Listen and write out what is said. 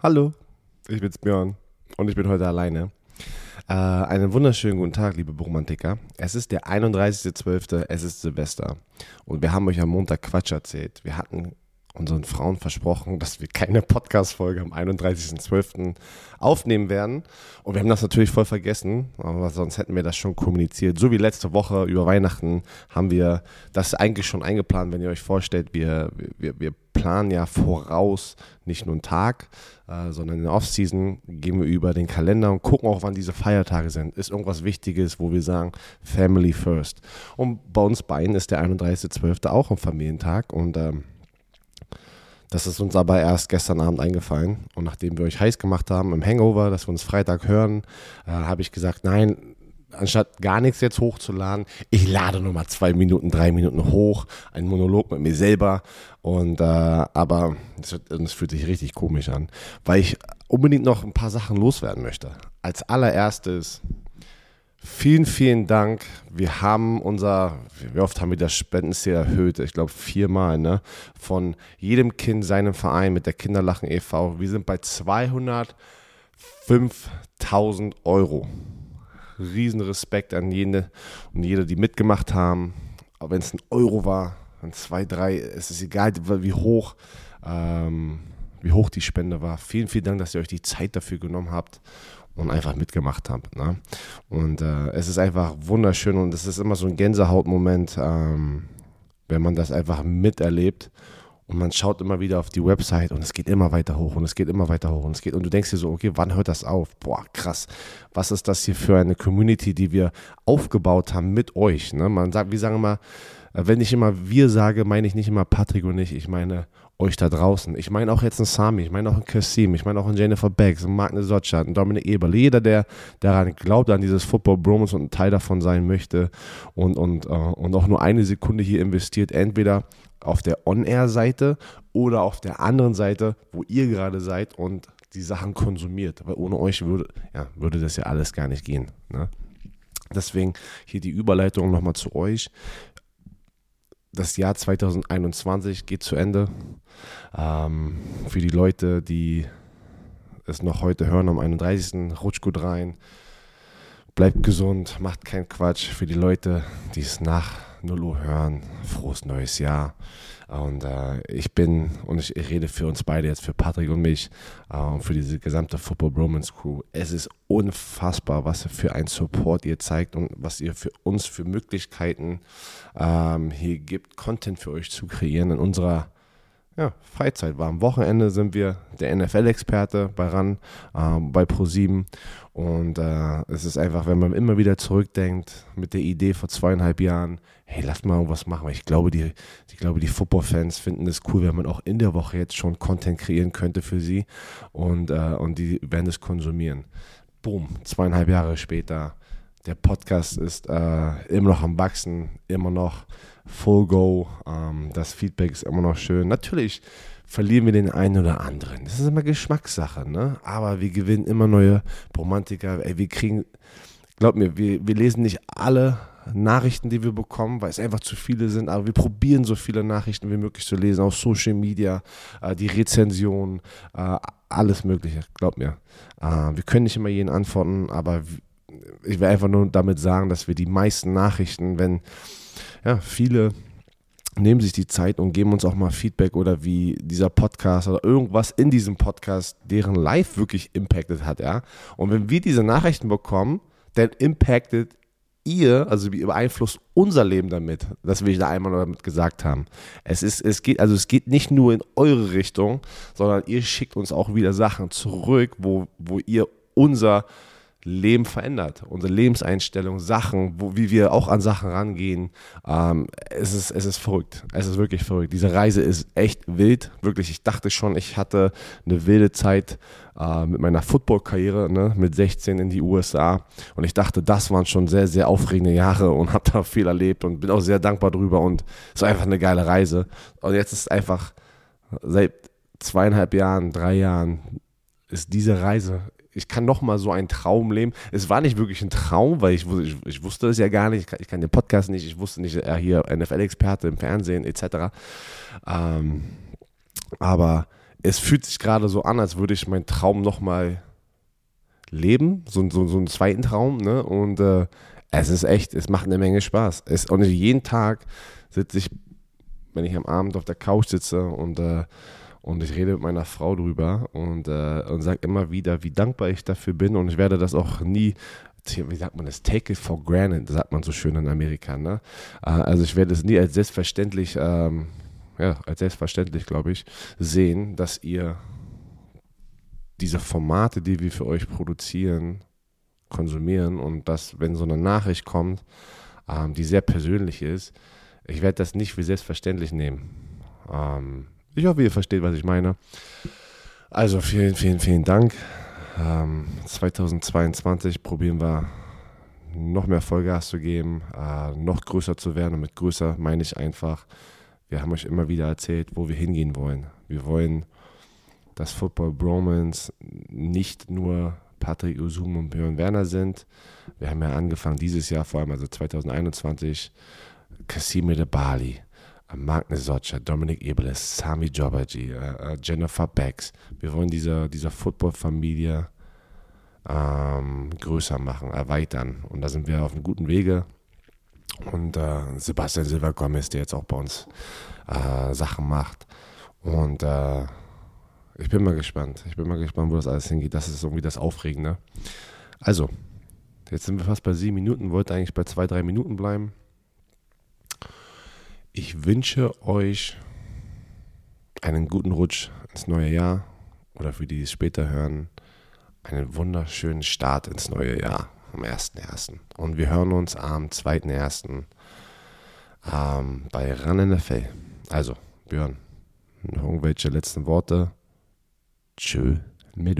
Hallo, ich bin's Björn und ich bin heute alleine. Äh, einen wunderschönen guten Tag, liebe Romantiker. Es ist der 31.12., es ist Silvester und wir haben euch am Montag Quatsch erzählt. Wir hatten unseren Frauen versprochen, dass wir keine Podcast-Folge am 31.12. aufnehmen werden. Und wir haben das natürlich voll vergessen, aber sonst hätten wir das schon kommuniziert. So wie letzte Woche über Weihnachten haben wir das eigentlich schon eingeplant, wenn ihr euch vorstellt, wir, wir, wir planen ja voraus nicht nur einen Tag, äh, sondern in der Off-Season gehen wir über den Kalender und gucken auch, wann diese Feiertage sind. Ist irgendwas Wichtiges, wo wir sagen, Family first. Und bei uns beiden ist der 31.12. auch ein Familientag und ähm, das ist uns aber erst gestern Abend eingefallen. Und nachdem wir euch heiß gemacht haben im Hangover, dass wir uns Freitag hören, äh, habe ich gesagt, nein, anstatt gar nichts jetzt hochzuladen, ich lade nur mal zwei Minuten, drei Minuten hoch, ein Monolog mit mir selber. Und äh, aber es fühlt sich richtig komisch an, weil ich unbedingt noch ein paar Sachen loswerden möchte. Als allererstes Vielen, vielen Dank. Wir haben unser, wie oft haben wir das Spendenziel erhöht? Ich glaube viermal, ne? Von jedem Kind seinem Verein mit der Kinderlachen e.V. Wir sind bei 205.000 Euro. Riesen Respekt an jede und jede, die mitgemacht haben. Aber wenn es ein Euro war, dann zwei, drei, es ist egal, wie hoch, ähm, wie hoch die Spende war. Vielen, vielen Dank, dass ihr euch die Zeit dafür genommen habt und einfach mitgemacht habe. Ne? Und äh, es ist einfach wunderschön und es ist immer so ein Gänsehautmoment, ähm, wenn man das einfach miterlebt. Und man schaut immer wieder auf die Website und es geht immer weiter hoch und es geht immer weiter hoch und es geht und du denkst dir so, okay, wann hört das auf? Boah, krass. Was ist das hier für eine Community, die wir aufgebaut haben mit euch? Ne? Man sagt, wir sagen immer, äh, wenn ich immer wir sage, meine ich nicht immer Patrick und ich, ich meine euch da draußen. Ich meine auch jetzt einen Sami, ich meine auch einen Kassim, ich meine auch einen Jennifer Becks, einen Magne Sotschat, einen Dominik Eberle. Jeder, der daran glaubt, an dieses Football Bromance und ein Teil davon sein möchte und, und, uh, und auch nur eine Sekunde hier investiert, entweder auf der On-Air-Seite oder auf der anderen Seite, wo ihr gerade seid und die Sachen konsumiert. Weil ohne euch würde, ja, würde das ja alles gar nicht gehen. Ne? Deswegen hier die Überleitung nochmal zu euch das Jahr 2021 geht zu Ende. Ähm, für die Leute, die es noch heute hören am 31. Rutsch gut rein. Bleibt gesund, macht keinen Quatsch. Für die Leute, die es nach 0 Uhr hören, frohes neues Jahr. Und äh, ich bin, und ich, rede für uns beide jetzt, für Patrick und mich, äh, für diese gesamte Football Bromance Crew. Es ist unfassbar, was für ein Support ihr zeigt und was ihr für uns für Möglichkeiten ähm, hier gibt, Content für euch zu kreieren in unserer ja, Freizeit war. Am Wochenende sind wir der NFL-Experte bei RAN, äh, bei Pro7. Und äh, es ist einfach, wenn man immer wieder zurückdenkt mit der Idee vor zweieinhalb Jahren, hey, lass mal irgendwas machen. Ich glaube, die, ich glaube, die Football-Fans finden es cool, wenn man auch in der Woche jetzt schon Content kreieren könnte für sie. Und, äh, und die werden es konsumieren. Boom, zweieinhalb Jahre später. Der Podcast ist äh, immer noch am Wachsen, immer noch Full Go. Ähm, das Feedback ist immer noch schön. Natürlich verlieren wir den einen oder anderen. Das ist immer Geschmackssache, ne? Aber wir gewinnen immer neue Romantiker. Ey, wir kriegen, glaub mir, wir, wir lesen nicht alle Nachrichten, die wir bekommen, weil es einfach zu viele sind, aber wir probieren so viele Nachrichten wie möglich zu lesen, auf Social Media, äh, die Rezensionen, äh, alles Mögliche, glaub mir. Äh, wir können nicht immer jeden antworten, aber ich will einfach nur damit sagen, dass wir die meisten Nachrichten, wenn ja, viele nehmen sich die Zeit und geben uns auch mal Feedback oder wie dieser Podcast oder irgendwas in diesem Podcast deren Live wirklich impacted hat, ja. Und wenn wir diese Nachrichten bekommen, dann impactet ihr, also wie beeinflusst unser Leben damit. Das will ich da einmal damit gesagt haben. Es ist, es geht, also es geht nicht nur in eure Richtung, sondern ihr schickt uns auch wieder Sachen zurück, wo, wo ihr unser Leben verändert, unsere Lebenseinstellung, Sachen, wo, wie wir auch an Sachen rangehen. Ähm, es, ist, es ist verrückt. Es ist wirklich verrückt. Diese Reise ist echt wild. Wirklich, ich dachte schon, ich hatte eine wilde Zeit äh, mit meiner Football-Karriere, ne, mit 16 in die USA. Und ich dachte, das waren schon sehr, sehr aufregende Jahre und habe da viel erlebt und bin auch sehr dankbar drüber. Und es war einfach eine geile Reise. Und jetzt ist einfach seit zweieinhalb Jahren, drei Jahren ist diese Reise ich kann noch mal so einen Traum leben. Es war nicht wirklich ein Traum, weil ich, ich, ich wusste es ja gar nicht. Ich kann, ich kann, den Podcast nicht. Ich wusste nicht, er hier NFL-Experte im Fernsehen etc. Ähm, aber es fühlt sich gerade so an, als würde ich meinen Traum nochmal leben, so, so, so einen zweiten Traum, ne? Und äh, es ist echt, es macht eine Menge Spaß. Es, und jeden Tag sitze ich, wenn ich am Abend auf der Couch sitze und, äh, und ich rede mit meiner Frau drüber und, äh, und sage immer wieder, wie dankbar ich dafür bin und ich werde das auch nie wie sagt man das, take it for granted, sagt man so schön in Amerika. Ne? Äh, also ich werde es nie als selbstverständlich, ähm, ja, als selbstverständlich, glaube ich, sehen, dass ihr diese Formate, die wir für euch produzieren, konsumieren und dass, wenn so eine Nachricht kommt, ähm, die sehr persönlich ist, ich werde das nicht wie selbstverständlich nehmen. Ähm, ich hoffe, ihr versteht, was ich meine. Also vielen, vielen, vielen Dank. Ähm, 2022 probieren wir noch mehr Vollgas zu geben, äh, noch größer zu werden. Und mit größer meine ich einfach, wir haben euch immer wieder erzählt, wo wir hingehen wollen. Wir wollen dass Football Bromance nicht nur Patrick Usum und Björn Werner sind. Wir haben ja angefangen dieses Jahr, vor allem also 2021, Casimir de Bali, Magnus Socha, Dominik Ebeles, Sami Jobaji, äh, äh, Jennifer Becks. Wir wollen diese, diese Football-Familie ähm, größer machen, erweitern. Und da sind wir auf einem guten Wege. Und äh, Sebastian Silva Gomez, der jetzt auch bei uns äh, Sachen macht. Und äh, ich bin mal gespannt. Ich bin mal gespannt, wo das alles hingeht. Das ist irgendwie das Aufregende. Also, jetzt sind wir fast bei sieben Minuten. Wollte eigentlich bei zwei, drei Minuten bleiben. Ich wünsche euch einen guten Rutsch ins neue Jahr oder für die, die es später hören, einen wunderschönen Start ins neue Jahr am 1.1. Und wir hören uns am 2.1. Ähm, bei Run NFL. Also, Björn, irgendwelche letzten Worte? Tschö mit.